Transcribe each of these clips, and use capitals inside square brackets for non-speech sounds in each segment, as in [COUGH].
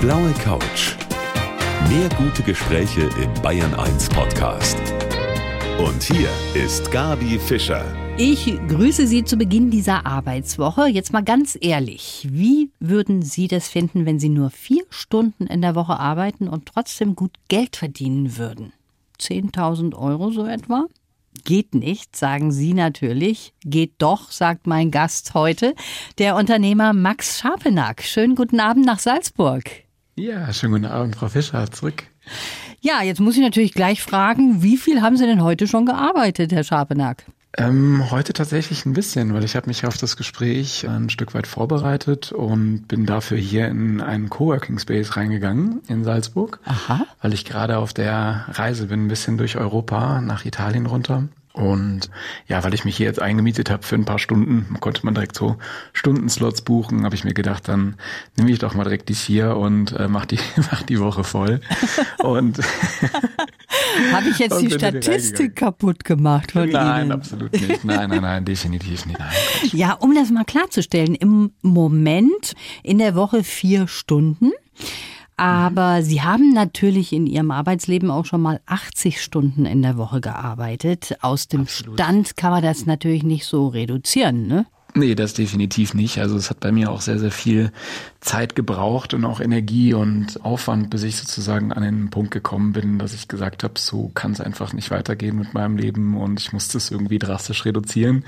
blaue Couch. Mehr gute Gespräche im Bayern 1 Podcast. Und hier ist Gabi Fischer. Ich grüße Sie zu Beginn dieser Arbeitswoche. Jetzt mal ganz ehrlich, wie würden Sie das finden, wenn Sie nur vier Stunden in der Woche arbeiten und trotzdem gut Geld verdienen würden? 10.000 Euro so etwa? Geht nicht, sagen Sie natürlich. Geht doch, sagt mein Gast heute, der Unternehmer Max Scharpenack. Schönen guten Abend nach Salzburg. Ja, schönen guten Abend, Frau Fischer, zurück. Ja, jetzt muss ich natürlich gleich fragen, wie viel haben Sie denn heute schon gearbeitet, Herr Scharpenack? Ähm, heute tatsächlich ein bisschen, weil ich habe mich auf das Gespräch ein Stück weit vorbereitet und bin dafür hier in einen Coworking Space reingegangen in Salzburg, Aha. weil ich gerade auf der Reise bin, ein bisschen durch Europa nach Italien runter. Und ja, weil ich mich hier jetzt eingemietet habe für ein paar Stunden, konnte man direkt so Stundenslots buchen, habe ich mir gedacht, dann nehme ich doch mal direkt die vier und äh, mach die [LAUGHS] mach die Woche voll. und [LAUGHS] Habe ich jetzt die Statistik kaputt gemacht von nein, Ihnen? absolut nicht. Nein, nein, nein, definitiv nicht. Nein. Ja, um das mal klarzustellen, im Moment in der Woche vier Stunden. Aber Sie haben natürlich in Ihrem Arbeitsleben auch schon mal 80 Stunden in der Woche gearbeitet. Aus dem Stand kann man das natürlich nicht so reduzieren, ne? Nee, das definitiv nicht. Also es hat bei mir auch sehr, sehr viel Zeit gebraucht und auch Energie und Aufwand, bis ich sozusagen an den Punkt gekommen bin, dass ich gesagt habe, so kann es einfach nicht weitergehen mit meinem Leben und ich musste es irgendwie drastisch reduzieren.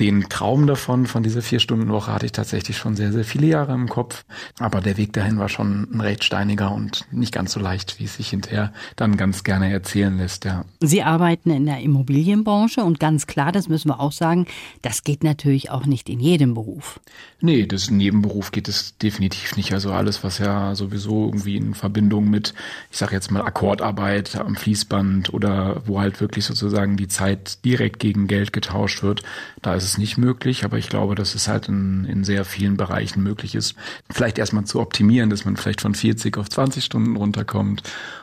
Den Traum davon, von dieser Vier-Stunden-Woche, hatte ich tatsächlich schon sehr, sehr viele Jahre im Kopf. Aber der Weg dahin war schon ein recht steiniger und nicht ganz so leicht, wie es sich hinterher dann ganz gerne erzählen lässt, ja. Sie arbeiten in der Immobilienbranche und ganz klar, das müssen wir auch sagen, das geht natürlich auch nicht in jedem Beruf. Nee, das Nebenberuf geht es definitiv nicht. Also alles, was ja sowieso irgendwie in Verbindung mit, ich sage jetzt mal Akkordarbeit am Fließband oder wo halt wirklich sozusagen die Zeit direkt gegen Geld getauscht wird, da ist es nicht möglich. Aber ich glaube, dass es halt in, in sehr vielen Bereichen möglich ist, vielleicht erstmal zu optimieren, dass man vielleicht von 40 auf 20 Stunden runterkommt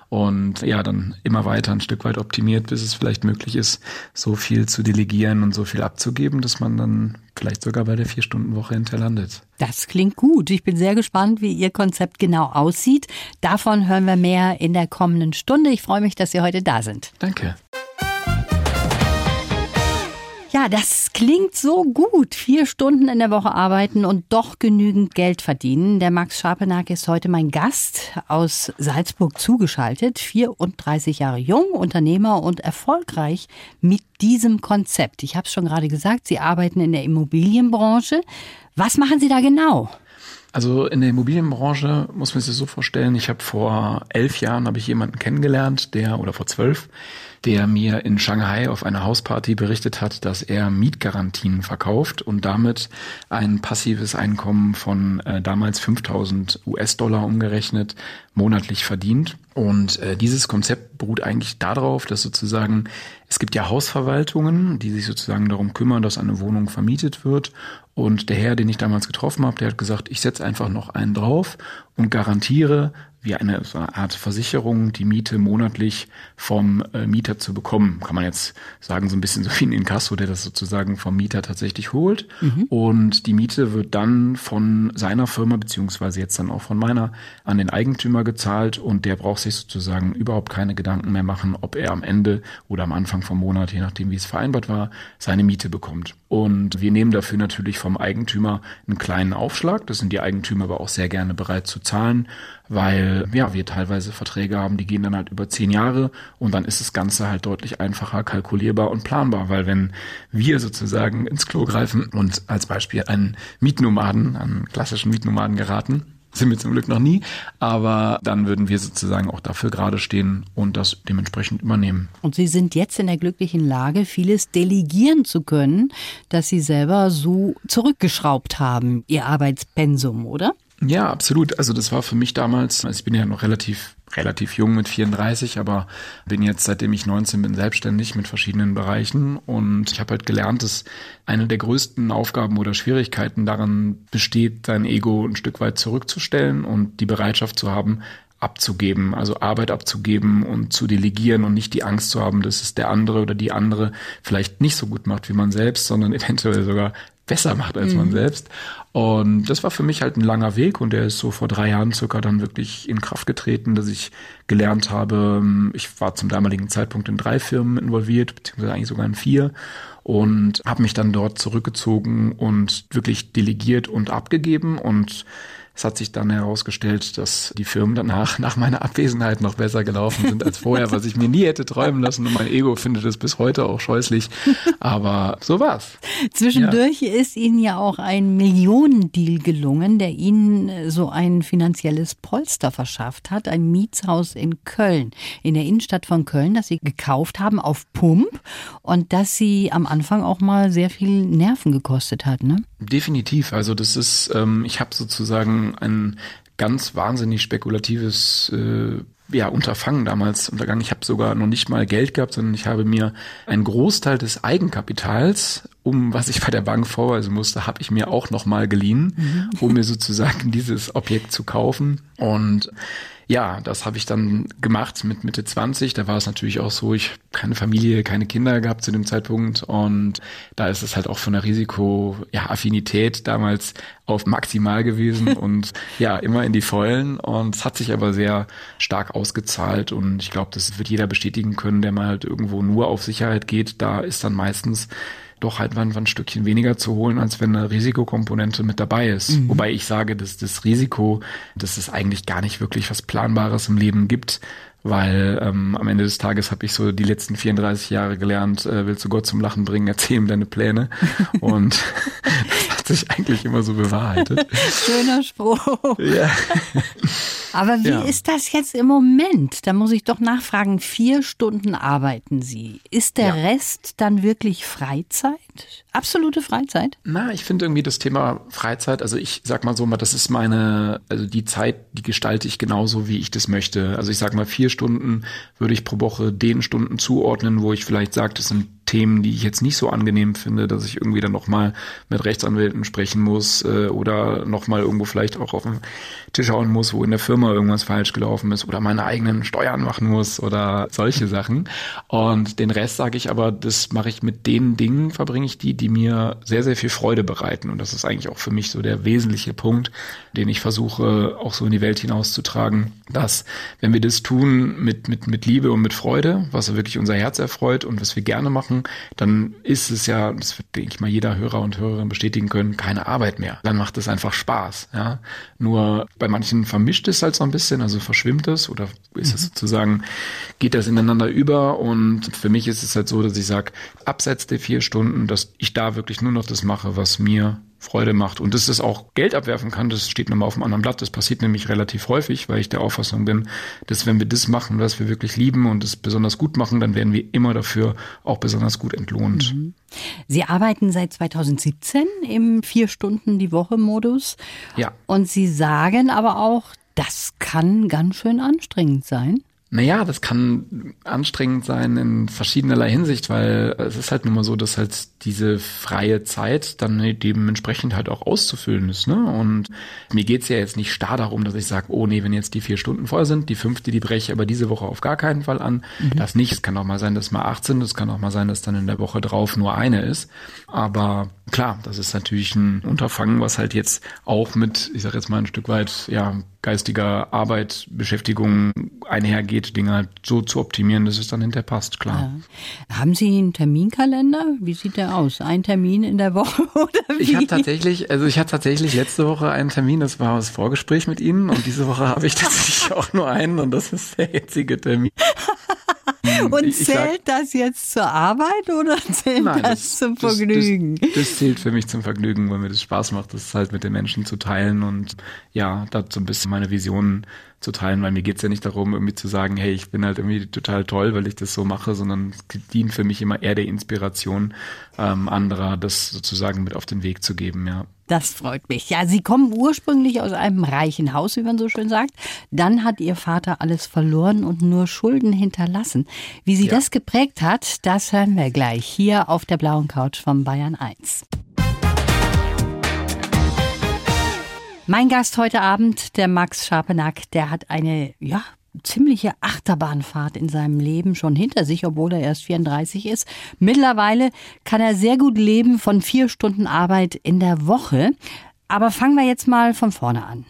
und ja, dann immer weiter ein Stück weit optimiert, bis es vielleicht möglich ist, so viel zu delegieren und so viel abzugeben, dass man dann vielleicht sogar bei der Vier-Stunden-Woche hinterher landet. Das klingt gut. Ich bin sehr gespannt, wie Ihr Konzept genau aussieht. Davon hören wir mehr in der kommenden Stunde. Ich freue mich, dass Sie heute da sind. Danke. Ja, das klingt so gut. Vier Stunden in der Woche arbeiten und doch genügend Geld verdienen. Der Max Scharpenack ist heute mein Gast aus Salzburg zugeschaltet. 34 Jahre jung, Unternehmer und erfolgreich mit diesem Konzept. Ich habe es schon gerade gesagt, Sie arbeiten in der Immobilienbranche. Was machen Sie da genau? Also in der Immobilienbranche muss man sich das so vorstellen, ich habe vor elf Jahren habe ich jemanden kennengelernt, der, oder vor zwölf, der mir in Shanghai auf einer Hausparty berichtet hat, dass er Mietgarantien verkauft und damit ein passives Einkommen von äh, damals 5000 US-Dollar umgerechnet monatlich verdient. Und äh, dieses Konzept beruht eigentlich darauf, dass sozusagen es gibt ja Hausverwaltungen, die sich sozusagen darum kümmern, dass eine Wohnung vermietet wird. Und der Herr, den ich damals getroffen habe, der hat gesagt, ich setze einfach noch einen drauf und garantiere wie eine, so eine Art Versicherung, die Miete monatlich vom äh, Mieter zu bekommen. Kann man jetzt sagen, so ein bisschen so wie ein Inkasso, der das sozusagen vom Mieter tatsächlich holt. Und die Miete wird dann von seiner Firma, beziehungsweise jetzt dann auch von meiner, an den Eigentümer gezahlt und der braucht sich sozusagen überhaupt keine Gedanken mehr machen, ob er am Ende oder am Anfang vom Monat, je nachdem wie es vereinbart war, seine Miete bekommt. Und wir nehmen dafür natürlich vom Eigentümer einen kleinen Aufschlag. Das sind die Eigentümer aber auch sehr gerne bereit zu zahlen, weil ja wir teilweise Verträge haben, die gehen dann halt über zehn Jahre und dann ist das Ganze halt deutlich einfacher kalkulierbar und planbar, weil wenn wir sozusagen ins Klo greifen und als Beispiel einen Mietnomaden, einen klassischen Mietnomaden geraten, sind wir zum Glück noch nie, aber dann würden wir sozusagen auch dafür gerade stehen und das dementsprechend übernehmen. Und Sie sind jetzt in der glücklichen Lage, vieles delegieren zu können, dass Sie selber so zurückgeschraubt haben, Ihr Arbeitspensum, oder? Ja, absolut. Also das war für mich damals, also ich bin ja noch relativ relativ jung mit 34, aber bin jetzt seitdem ich 19 bin selbstständig mit verschiedenen Bereichen und ich habe halt gelernt, dass eine der größten Aufgaben oder Schwierigkeiten daran besteht, dein Ego ein Stück weit zurückzustellen und die Bereitschaft zu haben, abzugeben, also Arbeit abzugeben und zu delegieren und nicht die Angst zu haben, dass es der andere oder die andere vielleicht nicht so gut macht wie man selbst, sondern [LAUGHS] eventuell sogar besser macht als man selbst. Und das war für mich halt ein langer Weg und der ist so vor drei Jahren circa dann wirklich in Kraft getreten, dass ich gelernt habe, ich war zum damaligen Zeitpunkt in drei Firmen involviert, beziehungsweise eigentlich sogar in vier und habe mich dann dort zurückgezogen und wirklich delegiert und abgegeben und es hat sich dann herausgestellt, dass die Firmen danach nach meiner Abwesenheit noch besser gelaufen sind als vorher, was ich mir nie hätte träumen lassen. Und mein Ego findet es bis heute auch scheußlich. Aber so war's. Zwischendurch ja. ist Ihnen ja auch ein Millionendeal gelungen, der Ihnen so ein finanzielles Polster verschafft hat. Ein Mietshaus in Köln, in der Innenstadt von Köln, das Sie gekauft haben auf Pump und das Sie am Anfang auch mal sehr viel Nerven gekostet hat, ne? Definitiv. Also das ist, ähm, ich habe sozusagen ein ganz wahnsinnig spekulatives äh, ja, Unterfangen damals untergangen. Ich habe sogar noch nicht mal Geld gehabt, sondern ich habe mir einen Großteil des Eigenkapitals, um was ich bei der Bank vorweisen musste, habe ich mir auch noch mal geliehen, mhm. um mir sozusagen dieses Objekt zu kaufen. Und ja, das habe ich dann gemacht mit Mitte 20. Da war es natürlich auch so, ich keine Familie, keine Kinder gehabt zu dem Zeitpunkt und da ist es halt auch von der Risiko, ja, Affinität damals auf maximal gewesen [LAUGHS] und ja, immer in die Vollen und es hat sich aber sehr stark ausgezahlt und ich glaube, das wird jeder bestätigen können, der mal halt irgendwo nur auf Sicherheit geht. Da ist dann meistens doch halt mal ein Stückchen weniger zu holen, als wenn eine Risikokomponente mit dabei ist. Mhm. Wobei ich sage, dass das Risiko, dass es eigentlich gar nicht wirklich was Planbares im Leben gibt, weil ähm, am Ende des Tages habe ich so die letzten 34 Jahre gelernt, äh, willst du Gott zum Lachen bringen, erzähl ihm deine Pläne. [LAUGHS] Und [LAUGHS] hat sich eigentlich immer so bewahrheitet. [LAUGHS] Schöner Spruch. Ja. [LAUGHS] Aber wie ja. ist das jetzt im Moment? Da muss ich doch nachfragen, vier Stunden arbeiten Sie. Ist der ja. Rest dann wirklich Freizeit? Absolute Freizeit? Na, ich finde irgendwie das Thema Freizeit, also ich sag mal so mal, das ist meine, also die Zeit, die gestalte ich genauso, wie ich das möchte. Also ich sag mal, vier Stunden würde ich pro Woche den Stunden zuordnen, wo ich vielleicht sage, das sind Themen, die ich jetzt nicht so angenehm finde, dass ich irgendwie dann nochmal mit Rechtsanwälten sprechen muss äh, oder nochmal irgendwo vielleicht auch auf den Tisch hauen muss, wo in der Firma irgendwas falsch gelaufen ist oder meine eigenen Steuern machen muss oder solche Sachen. Und den Rest sage ich aber, das mache ich mit den Dingen, verbringe ich die, die mir sehr, sehr viel Freude bereiten. Und das ist eigentlich auch für mich so der wesentliche Punkt, den ich versuche auch so in die Welt hinauszutragen, dass wenn wir das tun mit, mit, mit Liebe und mit Freude, was wirklich unser Herz erfreut und was wir gerne machen, machen, dann ist es ja, das wird, denke ich mal, jeder Hörer und Hörerin bestätigen können, keine Arbeit mehr. Dann macht es einfach Spaß. Ja? Nur bei manchen vermischt es halt so ein bisschen, also verschwimmt es oder ist es mhm. sozusagen, geht das ineinander über und für mich ist es halt so, dass ich sage, abseits der vier Stunden, dass ich da wirklich nur noch das mache, was mir Freude macht. Und dass es auch Geld abwerfen kann, das steht nochmal auf einem anderen Blatt. Das passiert nämlich relativ häufig, weil ich der Auffassung bin, dass wenn wir das machen, was wir wirklich lieben und es besonders gut machen, dann werden wir immer dafür auch besonders gut entlohnt. Mhm. Sie arbeiten seit 2017 im vier Stunden die Woche Modus. Ja. Und Sie sagen aber auch, das kann ganz schön anstrengend sein. Naja, das kann anstrengend sein in verschiedenerlei Hinsicht, weil es ist halt nun mal so, dass halt diese freie Zeit dann dementsprechend halt auch auszufüllen ist. Ne? Und mir geht's ja jetzt nicht starr darum, dass ich sage, oh nee, wenn jetzt die vier Stunden voll sind, die fünfte, die breche ich aber diese Woche auf gar keinen Fall an. Mhm. Das nicht. Es kann auch mal sein, dass mal acht sind, es kann auch mal sein, dass dann in der Woche drauf nur eine ist. Aber klar, das ist natürlich ein Unterfangen, was halt jetzt auch mit, ich sage jetzt mal ein Stück weit, ja, geistiger Arbeit, Beschäftigung einhergeht, Dinge halt so zu optimieren, dass es dann hinterher passt, klar. Ja. Haben Sie einen Terminkalender? Wie sieht der aus? Ein Termin in der Woche [LAUGHS] oder wie? Ich habe tatsächlich, also ich hatte tatsächlich letzte Woche einen Termin, das war das Vorgespräch mit Ihnen und diese Woche [LAUGHS] habe ich tatsächlich auch nur einen und das ist der jetzige Termin. Und ich zählt sag, das jetzt zur Arbeit oder [LAUGHS] zählt nein, das, das, zum Vergnügen? Das, das, das, zählt für mich zum Vergnügen, weil mir das Spaß macht, das halt mit den Menschen zu teilen und ja, da so ein bisschen meine Visionen zu teilen, weil mir geht's ja nicht darum, irgendwie zu sagen, hey, ich bin halt irgendwie total toll, weil ich das so mache, sondern es dient für mich immer eher der Inspiration ähm, anderer, das sozusagen mit auf den Weg zu geben, ja. Das freut mich. Ja, Sie kommen ursprünglich aus einem reichen Haus, wie man so schön sagt. Dann hat Ihr Vater alles verloren und nur Schulden hinterlassen. Wie Sie ja. das geprägt hat, das hören wir gleich hier auf der blauen Couch von Bayern 1. Mein Gast heute Abend, der Max Scharpenack, der hat eine, ja, ziemliche Achterbahnfahrt in seinem Leben schon hinter sich, obwohl er erst 34 ist. Mittlerweile kann er sehr gut leben von vier Stunden Arbeit in der Woche. Aber fangen wir jetzt mal von vorne an.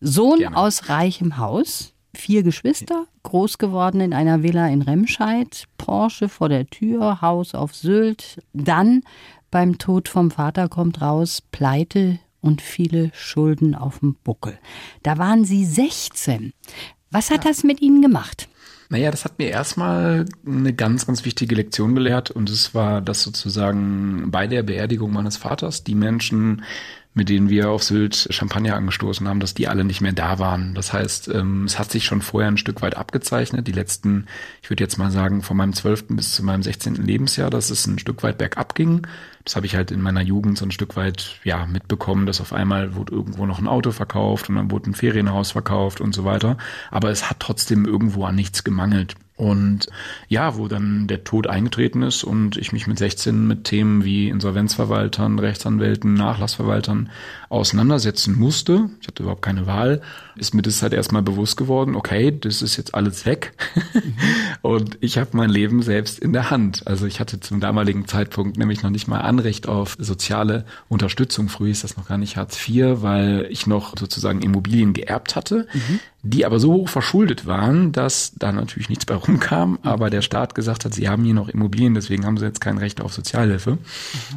Sohn Gerne. aus reichem Haus, vier Geschwister, groß geworden in einer Villa in Remscheid, Porsche vor der Tür, Haus auf Sylt. Dann beim Tod vom Vater kommt raus, Pleite und viele Schulden auf dem Buckel. Da waren Sie 16. Was hat das mit Ihnen gemacht? Naja, das hat mir erstmal eine ganz, ganz wichtige Lektion gelehrt und es war, dass sozusagen bei der Beerdigung meines Vaters die Menschen, mit denen wir auf Sylt Champagner angestoßen haben, dass die alle nicht mehr da waren. Das heißt, ähm, es hat sich schon vorher ein Stück weit abgezeichnet. Die letzten, ich würde jetzt mal sagen, von meinem 12. bis zu meinem 16. Lebensjahr, dass es ein Stück weit bergab ging. Das habe ich halt in meiner Jugend so ein Stück weit ja mitbekommen, dass auf einmal wurde irgendwo noch ein Auto verkauft und dann wurde ein Ferienhaus verkauft und so weiter. Aber es hat trotzdem irgendwo an nichts gemangelt. Und ja, wo dann der Tod eingetreten ist und ich mich mit 16 mit Themen wie Insolvenzverwaltern, Rechtsanwälten, Nachlassverwaltern auseinandersetzen musste, ich hatte überhaupt keine Wahl, ist mir das halt erstmal bewusst geworden, okay, das ist jetzt alles weg [LAUGHS] und ich habe mein Leben selbst in der Hand. Also ich hatte zum damaligen Zeitpunkt nämlich noch nicht mal Anrecht auf soziale Unterstützung. Früher ist das noch gar nicht Hartz IV, weil ich noch sozusagen Immobilien geerbt hatte, die aber so hoch verschuldet waren, dass da natürlich nichts bei rumkam, aber der Staat gesagt hat, sie haben hier noch Immobilien, deswegen haben sie jetzt kein Recht auf Sozialhilfe.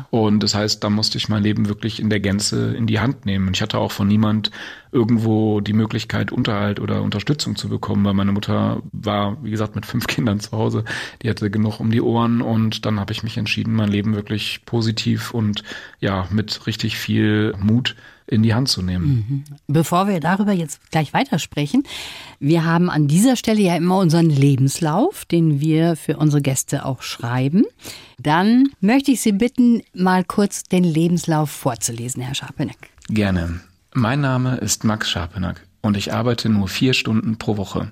Und das heißt, da musste ich mein Leben wirklich in der Gänze in die Hand nehmen. Und ich hatte auch von niemand irgendwo die Möglichkeit, Unterhalt oder Unterstützung zu bekommen, weil meine Mutter war, wie gesagt, mit fünf [LAUGHS] Kindern zu Hause. Die hatte genug um die Ohren und dann habe ich mich entschieden, mein Leben wirklich positiv und ja, mit richtig viel Mut in die Hand zu nehmen. Bevor wir darüber jetzt gleich weitersprechen, wir haben an dieser Stelle ja immer unseren Lebenslauf, den wir für unsere Gäste auch schreiben. Dann möchte ich Sie bitten, mal kurz den Lebenslauf vorzulesen, Herr Scharpeneck. Gerne. Mein Name ist Max Scharpenack und ich arbeite nur vier Stunden pro Woche.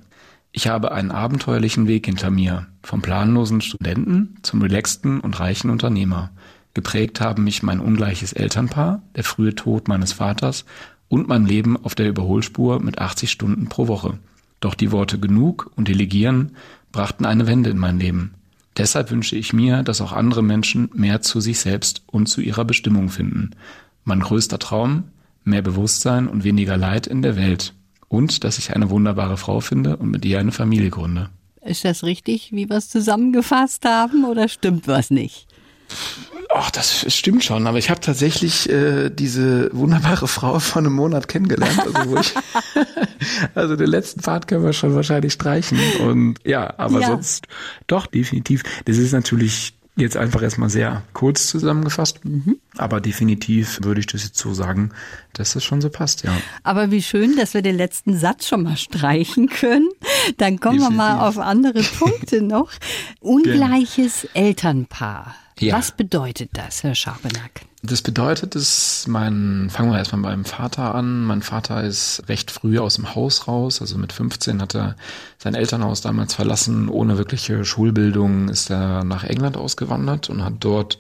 Ich habe einen abenteuerlichen Weg hinter mir, vom planlosen Studenten zum relaxten und reichen Unternehmer. Geprägt haben mich mein ungleiches Elternpaar, der frühe Tod meines Vaters und mein Leben auf der Überholspur mit 80 Stunden pro Woche. Doch die Worte genug und delegieren brachten eine Wende in mein Leben. Deshalb wünsche ich mir, dass auch andere Menschen mehr zu sich selbst und zu ihrer Bestimmung finden. Mein größter Traum, mehr Bewusstsein und weniger Leid in der Welt. Und dass ich eine wunderbare Frau finde und mit ihr eine Familie gründe. Ist das richtig, wie wir es zusammengefasst haben, oder stimmt was nicht? Ach, das stimmt schon, aber ich habe tatsächlich äh, diese wunderbare Frau vor einem Monat kennengelernt. Also, wo ich, [LAUGHS] also den letzten Part können wir schon wahrscheinlich streichen. Und ja, aber Ja. sonst doch definitiv. Das ist natürlich jetzt einfach erstmal sehr kurz zusammengefasst, aber definitiv würde ich das jetzt so sagen, dass das schon so passt, ja. Aber wie schön, dass wir den letzten Satz schon mal streichen können. Dann kommen wir mal Definitiv. auf andere Punkte noch. [LAUGHS] Ungleiches Elternpaar. Ja. Was bedeutet das, Herr Scharpenack? Das bedeutet, dass mein, fangen wir erstmal beim Vater an. Mein Vater ist recht früh aus dem Haus raus. Also mit 15 hat er sein Elternhaus damals verlassen. Ohne wirkliche Schulbildung ist er nach England ausgewandert und hat dort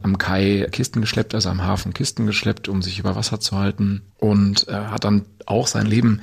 am Kai Kisten geschleppt, also am Hafen Kisten geschleppt, um sich über Wasser zu halten. Und äh, hat dann auch sein Leben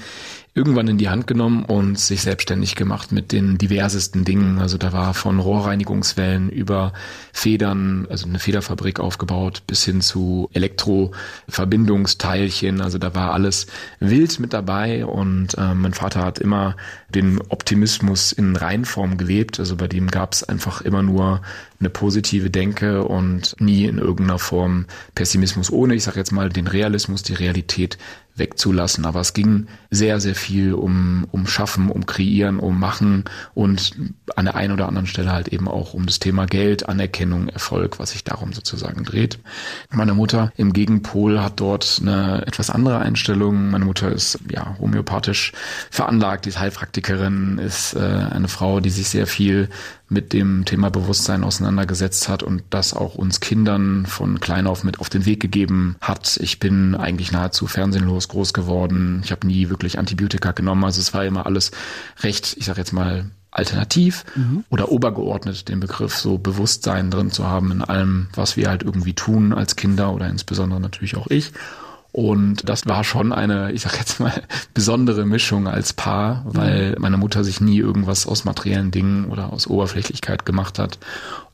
irgendwann in die Hand genommen und sich selbstständig gemacht mit den diversesten Dingen. Also da war von Rohrreinigungswellen über Federn, also eine Federfabrik aufgebaut, bis hin zu Elektroverbindungsteilchen. Also da war alles wild mit dabei und äh, mein Vater hat immer den Optimismus in Reinform gelebt. Also bei dem gab es einfach immer nur eine positive Denke und nie in irgendeiner Form Pessimismus, ohne, ich sage jetzt mal, den Realismus, die Realität wegzulassen. Aber es ging sehr, sehr viel um, um Schaffen, um Kreieren, um Machen und an der einen oder anderen Stelle halt eben auch um das Thema Geld, Anerkennung, Erfolg, was sich darum sozusagen dreht. Meine Mutter im Gegenpol hat dort eine etwas andere Einstellung. Meine Mutter ist ja homöopathisch veranlagt, die ist Heilpraktikerin, ist äh, eine Frau, die sich sehr viel mit dem Thema Bewusstsein auseinandergesetzt hat und das auch uns Kindern von klein auf mit auf den Weg gegeben hat. Ich bin eigentlich nahezu fernsehenlos groß geworden. Ich habe nie wirklich Antibiotika genommen. Also es war immer alles recht, ich sage jetzt mal, alternativ oder obergeordnet, den Begriff so Bewusstsein drin zu haben in allem, was wir halt irgendwie tun als Kinder oder insbesondere natürlich auch ich. Und das war schon eine, ich sag jetzt mal, [LAUGHS] besondere Mischung als Paar, weil mhm. meine Mutter sich nie irgendwas aus materiellen Dingen oder aus Oberflächlichkeit gemacht hat.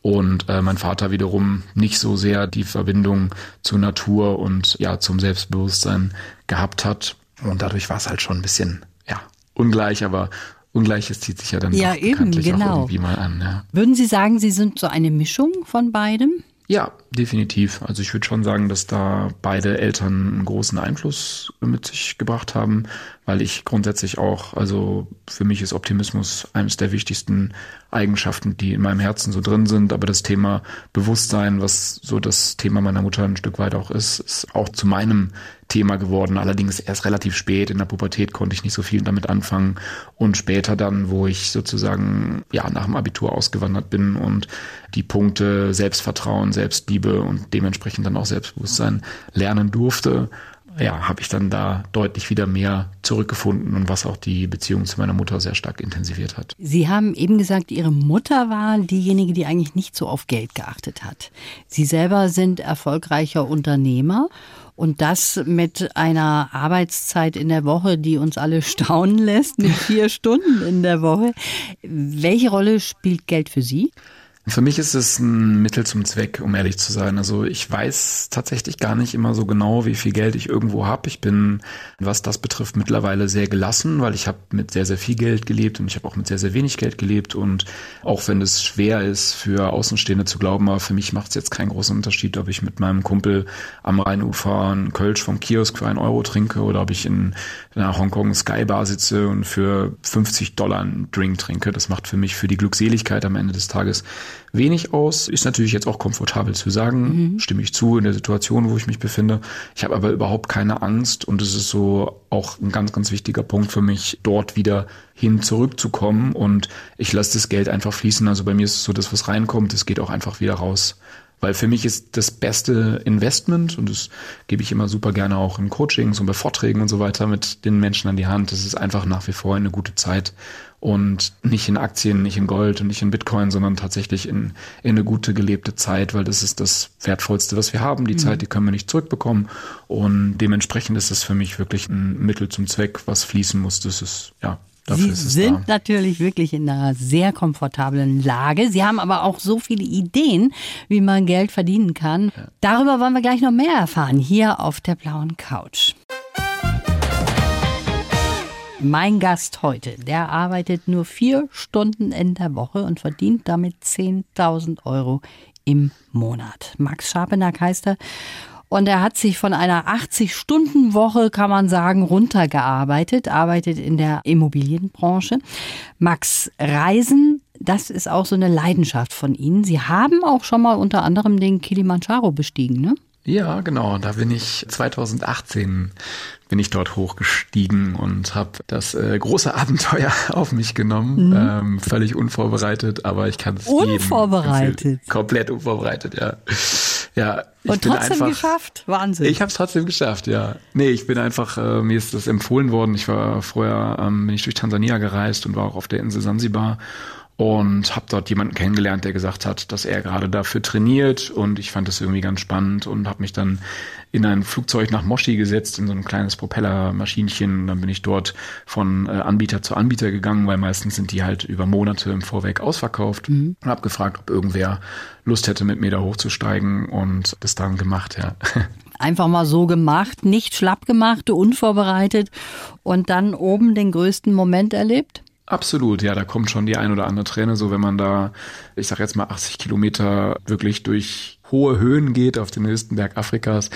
Und äh, mein Vater wiederum nicht so sehr die Verbindung zur Natur und ja zum Selbstbewusstsein gehabt hat. Und dadurch war es halt schon ein bisschen, ja, ungleich, aber Ungleiches zieht sich ja dann ja, eben, genau. irgendwie mal an. Ja. Würden Sie sagen, Sie sind so eine Mischung von beidem? Ja, definitiv. Also ich würde schon sagen, dass da beide Eltern einen großen Einfluss mit sich gebracht haben, weil ich grundsätzlich auch, also für mich ist Optimismus eines der wichtigsten Eigenschaften, die in meinem Herzen so drin sind. Aber das Thema Bewusstsein, was so das Thema meiner Mutter ein Stück weit auch ist, ist auch zu meinem Thema geworden. Allerdings erst relativ spät. In der Pubertät konnte ich nicht so viel damit anfangen. Und später dann, wo ich sozusagen ja nach dem Abitur ausgewandert bin und die Punkte Selbstvertrauen, Selbstliebe und dementsprechend dann auch Selbstbewusstsein lernen durfte, ja, habe ich dann da deutlich wieder mehr zurückgefunden und was auch die Beziehung zu meiner Mutter sehr stark intensiviert hat. Sie haben eben gesagt, Ihre Mutter war diejenige, die eigentlich nicht so auf Geld geachtet hat. Sie selber sind erfolgreicher Unternehmer und das mit einer Arbeitszeit in der Woche, die uns alle [LAUGHS] staunen lässt, mit vier Stunden in der Woche. Welche Rolle spielt Geld für Sie? Für mich ist es ein Mittel zum Zweck, um ehrlich zu sein. Also ich weiß tatsächlich gar nicht immer so genau, wie viel Geld ich irgendwo habe. Ich bin, was das betrifft, mittlerweile sehr gelassen, weil ich habe mit sehr, sehr viel Geld gelebt und ich habe auch mit sehr, sehr wenig Geld gelebt. Und auch wenn es schwer ist für Außenstehende zu glauben, aber für mich macht es jetzt keinen großen Unterschied, ob ich mit meinem Kumpel am Rheinufer einen Kölsch vom Kiosk für einen Euro trinke oder ob ich in einer Hongkong Sky Bar sitze und für 50 Dollar einen Drink trinke. Das macht für mich für die Glückseligkeit am Ende des Tages wenig aus. Ist natürlich jetzt auch komfortabel zu sagen, mhm. stimme ich zu in der Situation, wo ich mich befinde. Ich habe aber überhaupt keine Angst und es ist so auch ein ganz, ganz wichtiger Punkt für mich, dort wieder hin zurückzukommen und ich lasse das Geld einfach fließen. Also bei mir ist es so, dass was reinkommt, es geht auch einfach wieder raus. Weil für mich ist das beste Investment, und das gebe ich immer super gerne auch in Coachings und bei Vorträgen und so weiter mit den Menschen an die Hand, das ist einfach nach wie vor eine gute Zeit und nicht in Aktien, nicht in Gold und nicht in Bitcoin, sondern tatsächlich in, in eine gute gelebte Zeit, weil das ist das Wertvollste, was wir haben. Die mhm. Zeit, die können wir nicht zurückbekommen und dementsprechend ist es für mich wirklich ein Mittel zum Zweck, was fließen muss. Das ist, ja, Dafür Sie sind da. natürlich wirklich in einer sehr komfortablen Lage. Sie haben aber auch so viele Ideen, wie man Geld verdienen kann. Ja. Darüber wollen wir gleich noch mehr erfahren, hier auf der blauen Couch. Mein Gast heute, der arbeitet nur vier Stunden in der Woche und verdient damit 10.000 Euro im Monat. Max Scharpenack heißt er. Und er hat sich von einer 80-Stunden-Woche, kann man sagen, runtergearbeitet, arbeitet in der Immobilienbranche. Max, Reisen, das ist auch so eine Leidenschaft von Ihnen. Sie haben auch schon mal unter anderem den Kilimanjaro bestiegen, ne? Ja, genau. Da bin ich 2018 bin ich dort hochgestiegen und habe das äh, große [LAUGHS] Abenteuer auf mich genommen. Mhm. Ähm, völlig unvorbereitet, aber ich kann es Unvorbereitet. Komplett unvorbereitet, ja. Ja, ich und trotzdem einfach, geschafft? Wahnsinn. Ich habe es trotzdem geschafft, ja. Nee, ich bin einfach, äh, mir ist das empfohlen worden. Ich war vorher, ähm, bin ich durch Tansania gereist und war auch auf der Insel Sansibar und habe dort jemanden kennengelernt, der gesagt hat, dass er gerade dafür trainiert und ich fand das irgendwie ganz spannend und habe mich dann in ein Flugzeug nach Moshi gesetzt, in so ein kleines Propellermaschinchen. Dann bin ich dort von äh, Anbieter zu Anbieter gegangen, weil meistens sind die halt über Monate im Vorweg ausverkauft. Mhm. Und habe gefragt, ob irgendwer Lust hätte, mit mir da hochzusteigen und das dann gemacht, ja. [LAUGHS] Einfach mal so gemacht, nicht schlapp gemacht, unvorbereitet und dann oben den größten Moment erlebt? Absolut, ja, da kommt schon die ein oder andere Träne, so wenn man da, ich sag jetzt mal 80 Kilometer wirklich durch hohe Höhen geht auf den höchsten Berg Afrikas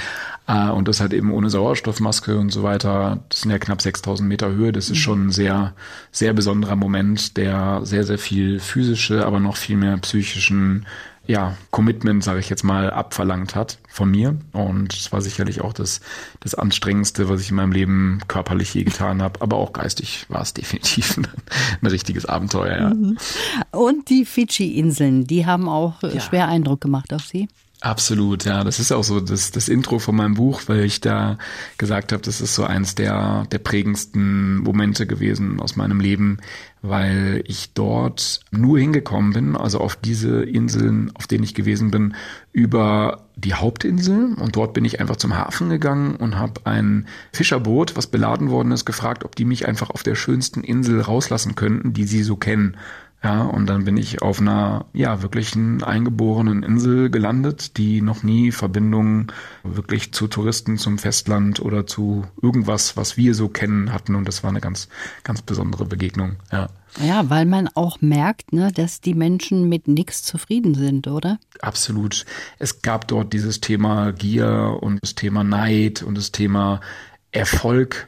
äh, und das halt eben ohne Sauerstoffmaske und so weiter. Das sind ja knapp 6000 Meter Höhe. Das ist mhm. schon ein sehr, sehr besonderer Moment, der sehr, sehr viel physische, aber noch viel mehr psychischen ja, Commitment, sage ich jetzt mal, abverlangt hat von mir. Und es war sicherlich auch das, das Anstrengendste, was ich in meinem Leben körperlich je getan habe. Aber auch geistig war es [LAUGHS] definitiv ein, ein richtiges Abenteuer. Ja. Mhm. Und die Fidschi-Inseln, die haben auch ja. schwer Eindruck gemacht auf Sie? Absolut, ja. Das ist auch so das, das Intro von meinem Buch, weil ich da gesagt habe, das ist so eins der, der prägendsten Momente gewesen aus meinem Leben, weil ich dort nur hingekommen bin, also auf diese Inseln, auf denen ich gewesen bin, über die Hauptinsel. Und dort bin ich einfach zum Hafen gegangen und habe ein Fischerboot, was beladen worden ist, gefragt, ob die mich einfach auf der schönsten Insel rauslassen könnten, die sie so kennen. Ja, und dann bin ich auf einer, ja, wirklichen eingeborenen Insel gelandet, die noch nie Verbindungen wirklich zu Touristen, zum Festland oder zu irgendwas, was wir so kennen hatten. Und das war eine ganz, ganz besondere Begegnung, ja. Ja, weil man auch merkt, ne, dass die Menschen mit nichts zufrieden sind, oder? Absolut. Es gab dort dieses Thema Gier und das Thema Neid und das Thema Erfolg,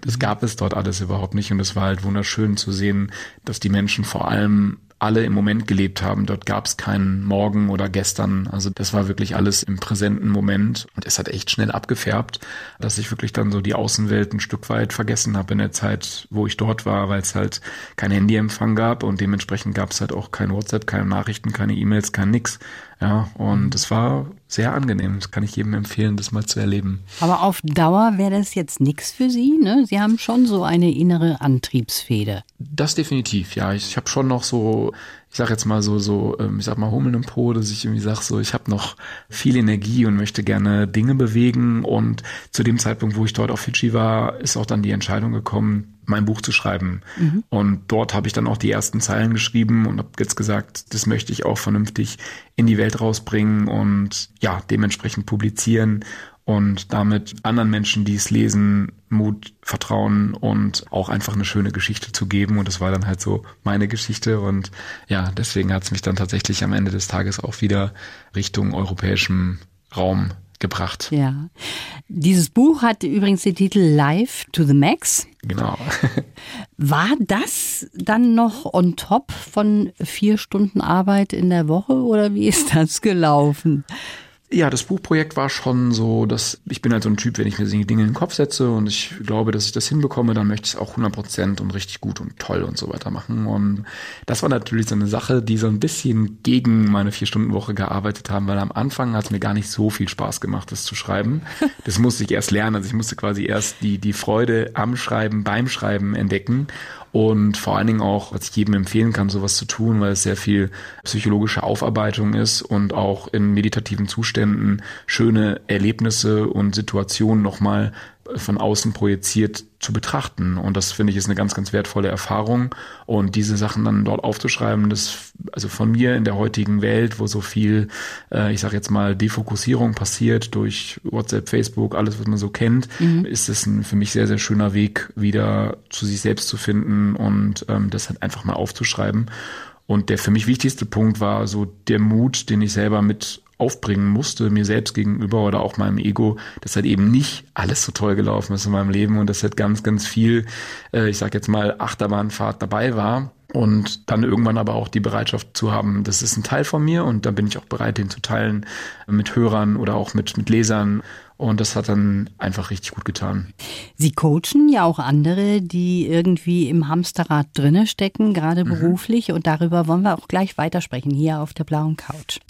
das gab es dort alles überhaupt nicht und es war halt wunderschön zu sehen, dass die Menschen vor allem alle im Moment gelebt haben. Dort gab es keinen Morgen oder gestern. Also das war wirklich alles im präsenten Moment. Und es hat echt schnell abgefärbt, dass ich wirklich dann so die Außenwelt ein Stück weit vergessen habe in der Zeit, wo ich dort war, weil es halt kein Handyempfang gab und dementsprechend gab es halt auch kein WhatsApp, keine Nachrichten, keine E-Mails, kein nix. Ja, und es war sehr angenehm. Das kann ich jedem empfehlen, das mal zu erleben. Aber auf Dauer wäre das jetzt nichts für Sie, ne? Sie haben schon so eine innere Antriebsfeder. Das definitiv, ja. Ich, ich habe schon noch so, ich sag jetzt mal so, so, ähm, ich sag mal Hummeln im Po, dass ich irgendwie sag so, ich habe noch viel Energie und möchte gerne Dinge bewegen. Und zu dem Zeitpunkt, wo ich dort auf Fidschi war, ist auch dann die Entscheidung gekommen, mein Buch zu schreiben. Mhm. Und dort habe ich dann auch die ersten Zeilen geschrieben und habe jetzt gesagt, das möchte ich auch vernünftig in die Welt rausbringen und ja, dementsprechend publizieren und damit anderen Menschen, die es lesen, Mut, Vertrauen und auch einfach eine schöne Geschichte zu geben. Und das war dann halt so meine Geschichte. Und ja, deswegen hat es mich dann tatsächlich am Ende des Tages auch wieder Richtung europäischem Raum gebracht. Ja. Dieses Buch hat übrigens den Titel Live to the Max. Genau. [LAUGHS] War das dann noch on top von vier Stunden Arbeit in der Woche oder wie ist das gelaufen? Ja, das Buchprojekt war schon so, dass ich bin halt so ein Typ, wenn ich mir Dinge in den Kopf setze und ich glaube, dass ich das hinbekomme, dann möchte ich es auch 100 Prozent und richtig gut und toll und so weiter machen. Und das war natürlich so eine Sache, die so ein bisschen gegen meine Vier-Stunden-Woche gearbeitet haben, weil am Anfang hat es mir gar nicht so viel Spaß gemacht, das zu schreiben. [LAUGHS] Das musste ich erst lernen. Also ich musste quasi erst die, die Freude am Schreiben, beim Schreiben entdecken und vor allen Dingen auch, was ich jedem empfehlen kann, sowas zu tun, weil es sehr viel psychologische Aufarbeitung ist und auch in meditativen Zuständen schöne Erlebnisse und Situationen nochmal von außen projiziert zu betrachten. Und das finde ich ist eine ganz, ganz wertvolle Erfahrung. Und diese Sachen dann dort aufzuschreiben, das, also von mir in der heutigen Welt, wo so viel, äh, ich sage jetzt mal, Defokussierung passiert durch WhatsApp, Facebook, alles, was man so kennt, mhm. ist es ein für mich sehr, sehr schöner Weg, wieder zu sich selbst zu finden und ähm, das halt einfach mal aufzuschreiben. Und der für mich wichtigste Punkt war so der Mut, den ich selber mit aufbringen musste, mir selbst gegenüber oder auch meinem Ego, dass halt eben nicht alles so toll gelaufen ist in meinem Leben und dass halt ganz, ganz viel, äh, ich sag jetzt mal, Achterbahnfahrt dabei war. Und dann irgendwann aber auch die Bereitschaft zu haben, das ist ein Teil von mir und da bin ich auch bereit, den zu teilen mit Hörern oder auch mit, mit Lesern. Und das hat dann einfach richtig gut getan. Sie coachen ja auch andere, die irgendwie im Hamsterrad drinne stecken, gerade mhm. beruflich. Und darüber wollen wir auch gleich weitersprechen hier auf der blauen Couch.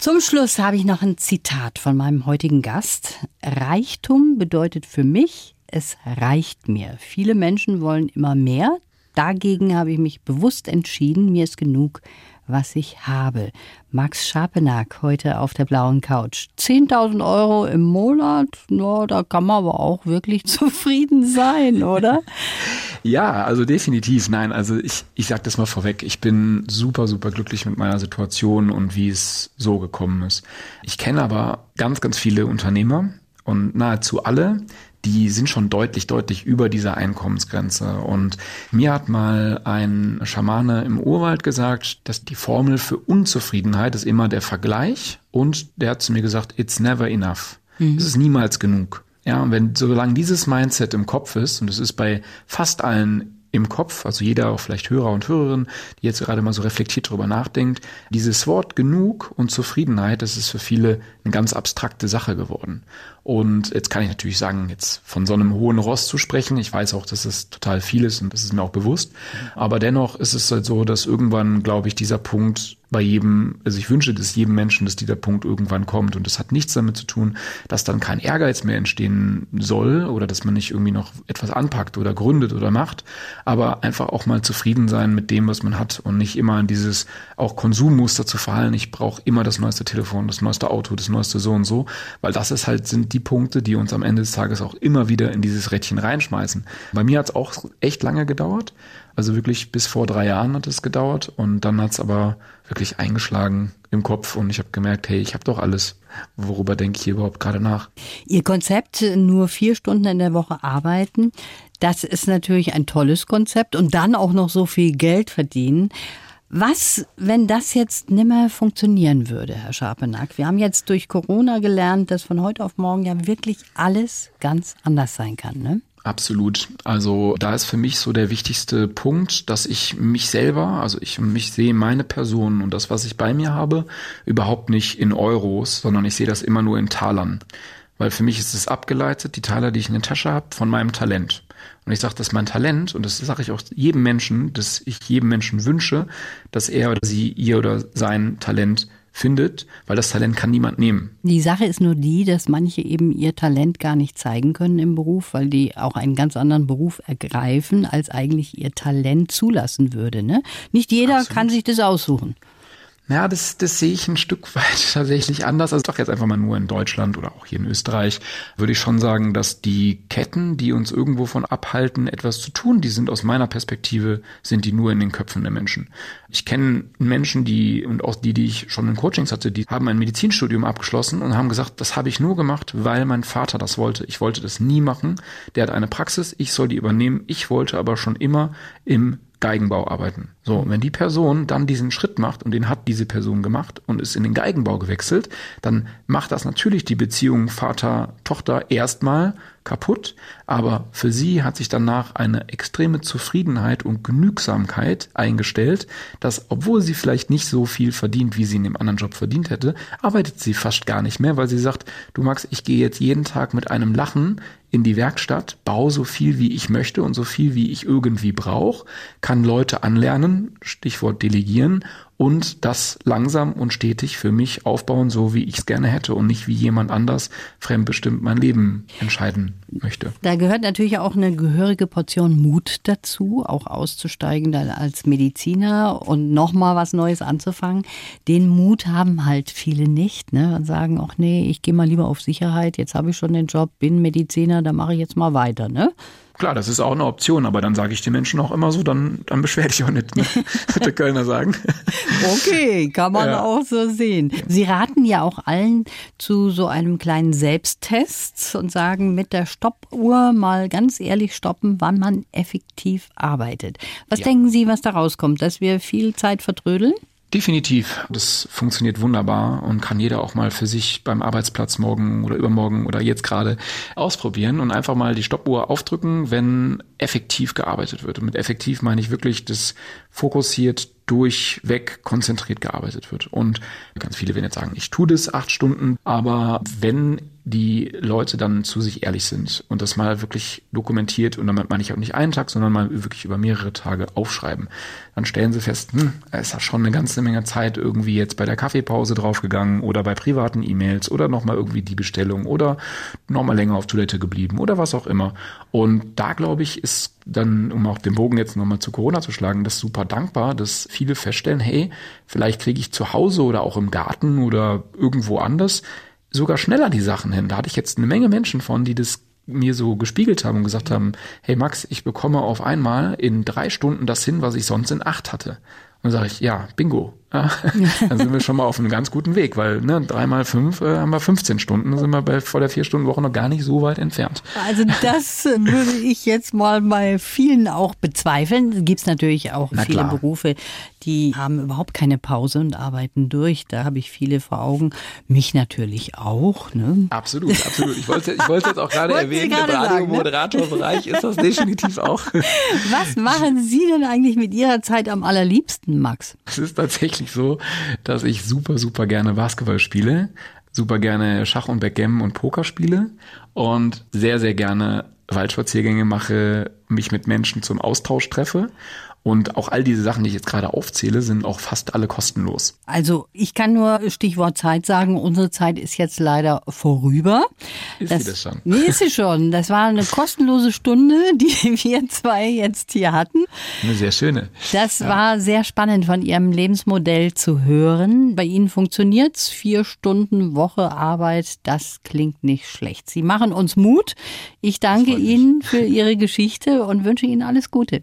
Zum Schluss habe ich noch ein Zitat von meinem heutigen Gast. Reichtum bedeutet für mich, es reicht mir. Viele Menschen wollen immer mehr. Dagegen habe ich mich bewusst entschieden, mir ist genug, was ich habe. Max Schapenack heute auf der blauen Couch. 10.000 Euro im Monat, no, da kann man aber auch wirklich [LAUGHS] zufrieden sein, oder? [LAUGHS] Ja, also definitiv. Nein, also ich, ich sag das mal vorweg. Ich bin super, super glücklich mit meiner Situation und wie es so gekommen ist. Ich kenne aber ganz, ganz viele Unternehmer und nahezu alle, die sind schon deutlich, deutlich über dieser Einkommensgrenze. Und mir hat mal ein Schamane im Urwald gesagt, dass die Formel für Unzufriedenheit ist immer der Vergleich. Und der hat zu mir gesagt, it's never enough. Mhm. Es ist niemals genug. Ja, und wenn, solange dieses Mindset im Kopf ist, und es ist bei fast allen im Kopf, also jeder, auch vielleicht Hörer und Hörerin, die jetzt gerade mal so reflektiert drüber nachdenkt, dieses Wort genug und Zufriedenheit, das ist für viele eine ganz abstrakte Sache geworden. Und jetzt kann ich natürlich sagen, jetzt von so einem hohen Ross zu sprechen, ich weiß auch, dass es total viel ist und das ist mir auch bewusst, aber dennoch ist es halt so, dass irgendwann, glaube ich, dieser Punkt bei jedem, also ich wünsche dass jedem Menschen, dass dieser Punkt irgendwann kommt. Und das hat nichts damit zu tun, dass dann kein Ehrgeiz mehr entstehen soll oder dass man nicht irgendwie noch etwas anpackt oder gründet oder macht, aber einfach auch mal zufrieden sein mit dem, was man hat und nicht immer in dieses auch Konsummuster zu fallen, ich brauche immer das neueste Telefon, das neueste Auto, das neueste so und so, weil das ist halt, sind die Punkte, die uns am Ende des Tages auch immer wieder in dieses Rädchen reinschmeißen. Bei mir hat es auch echt lange gedauert, also wirklich bis vor drei Jahren hat es gedauert und dann hat es aber wirklich eingeschlagen im Kopf und ich habe gemerkt, hey, ich habe doch alles. Worüber denke ich hier überhaupt gerade nach? Ihr Konzept, nur vier Stunden in der Woche arbeiten, das ist natürlich ein tolles Konzept und dann auch noch so viel Geld verdienen. Was, wenn das jetzt nimmer funktionieren würde, Herr Scharpenack? Wir haben jetzt durch Corona gelernt, dass von heute auf morgen ja wirklich alles ganz anders sein kann, ne? Absolut. Also da ist für mich so der wichtigste Punkt, dass ich mich selber, also ich mich sehe meine Person und das, was ich bei mir habe, überhaupt nicht in Euros, sondern ich sehe das immer nur in Talern. Weil für mich ist es abgeleitet, die Taler, die ich in der Tasche habe, von meinem Talent. Und ich sage, dass mein Talent, und das sage ich auch jedem Menschen, dass ich jedem Menschen wünsche, dass er oder sie ihr oder sein Talent findet, weil das Talent kann niemand nehmen. Die Sache ist nur die, dass manche eben ihr Talent gar nicht zeigen können im Beruf, weil die auch einen ganz anderen Beruf ergreifen, als eigentlich ihr Talent zulassen würde. Ne? Nicht jeder Absolut. kann sich das aussuchen. Ja, das, das sehe ich ein Stück weit [LAUGHS] tatsächlich anders. Also doch jetzt einfach mal nur in Deutschland oder auch hier in Österreich würde ich schon sagen, dass die Ketten, die uns irgendwo von abhalten, etwas zu tun, die sind aus meiner Perspektive, sind die nur in den Köpfen der Menschen. Ich kenne Menschen, die und auch die, die ich schon in Coachings hatte, die haben ein Medizinstudium abgeschlossen und haben gesagt, das habe ich nur gemacht, weil mein Vater das wollte. Ich wollte das nie machen. Der hat eine Praxis, ich soll die übernehmen. Ich wollte aber schon immer im Geigenbau arbeiten. So, und wenn die Person dann diesen Schritt macht und den hat diese Person gemacht und ist in den Geigenbau gewechselt, dann macht das natürlich die Beziehung Vater-Tochter erstmal kaputt, aber für sie hat sich danach eine extreme Zufriedenheit und Genügsamkeit eingestellt, dass obwohl sie vielleicht nicht so viel verdient, wie sie in dem anderen Job verdient hätte, arbeitet sie fast gar nicht mehr, weil sie sagt, du Max, ich gehe jetzt jeden Tag mit einem Lachen in die Werkstatt, baue so viel wie ich möchte und so viel wie ich irgendwie brauche, kann Leute anlernen, Stichwort delegieren und das langsam und stetig für mich aufbauen, so wie ich es gerne hätte und nicht wie jemand anders fremdbestimmt mein Leben entscheiden möchte. Da gehört natürlich auch eine gehörige Portion Mut dazu, auch auszusteigen als Mediziner und nochmal was Neues anzufangen. Den Mut haben halt viele nicht ne? und sagen auch, nee, ich gehe mal lieber auf Sicherheit, jetzt habe ich schon den Job, bin Mediziner, da mache ich jetzt mal weiter. Ne? Klar, das ist auch eine Option, aber dann sage ich den Menschen auch immer so, dann, dann beschwer dich auch nicht, ne? [LAUGHS] [LAUGHS] würde Kölner sagen. Okay, kann man ja. auch so sehen. Sie raten ja auch allen zu so einem kleinen Selbsttest und sagen mit der Stoppuhr mal ganz ehrlich stoppen, wann man effektiv arbeitet. Was ja. denken Sie, was da rauskommt? Dass wir viel Zeit vertrödeln? Definitiv. Das funktioniert wunderbar und kann jeder auch mal für sich beim Arbeitsplatz morgen oder übermorgen oder jetzt gerade ausprobieren und einfach mal die Stoppuhr aufdrücken, wenn effektiv gearbeitet wird. Und mit effektiv meine ich wirklich, dass fokussiert durchweg konzentriert gearbeitet wird. Und ganz viele werden jetzt sagen, ich tue das acht Stunden, aber wenn die Leute dann zu sich ehrlich sind und das mal wirklich dokumentiert und damit meine ich auch nicht einen Tag, sondern mal wirklich über mehrere Tage aufschreiben, dann stellen sie fest, hm, es hat schon eine ganze Menge Zeit irgendwie jetzt bei der Kaffeepause draufgegangen oder bei privaten E-Mails oder nochmal irgendwie die Bestellung oder nochmal länger auf Toilette geblieben oder was auch immer. Und da glaube ich, ist dann, um auch den Bogen jetzt nochmal zu Corona zu schlagen, das super dankbar, dass viele feststellen, hey, vielleicht kriege ich zu Hause oder auch im Garten oder irgendwo anders sogar schneller die Sachen hin. Da hatte ich jetzt eine Menge Menschen von, die das mir so gespiegelt haben und gesagt haben, hey Max, ich bekomme auf einmal in drei Stunden das hin, was ich sonst in acht hatte. Und sage ich, ja, bingo. [LAUGHS] dann sind wir schon mal auf einem ganz guten Weg, weil ne, dreimal fünf äh, haben wir 15 Stunden, sind wir bei vor der vier Stunden Woche noch gar nicht so weit entfernt. Also das [LAUGHS] würde ich jetzt mal bei vielen auch bezweifeln. Gibt es natürlich auch Na viele klar. Berufe, die haben überhaupt keine Pause und arbeiten durch. Da habe ich viele vor Augen. Mich natürlich auch. Ne? Absolut, absolut. Ich wollte ich wollte jetzt auch [LAUGHS] gerade erwähnen, gerade im ne? Radiomoderatorbereich ist das definitiv auch. Was machen Sie denn eigentlich mit Ihrer Zeit am allerliebsten, Max? Es ist tatsächlich so, dass ich super, super gerne Basketball spiele, super gerne Schach und Backgammon und Poker spiele und sehr, sehr gerne Waldspaziergänge mache, mich mit Menschen zum Austausch treffe. Und auch all diese Sachen, die ich jetzt gerade aufzähle, sind auch fast alle kostenlos. Also ich kann nur Stichwort Zeit sagen. Unsere Zeit ist jetzt leider vorüber. Ist sie das schon? Nee, ist sie schon. Das war eine kostenlose Stunde, [LAUGHS] die wir zwei jetzt hier hatten. Eine sehr schöne. Das war sehr spannend von Ihrem Lebensmodell zu hören. Bei Ihnen funktioniert's. Vier Stunden Woche Arbeit, das klingt nicht schlecht. Sie machen uns Mut. Ich danke. Ihnen für Ihre Geschichte und wünsche Ihnen alles Gute.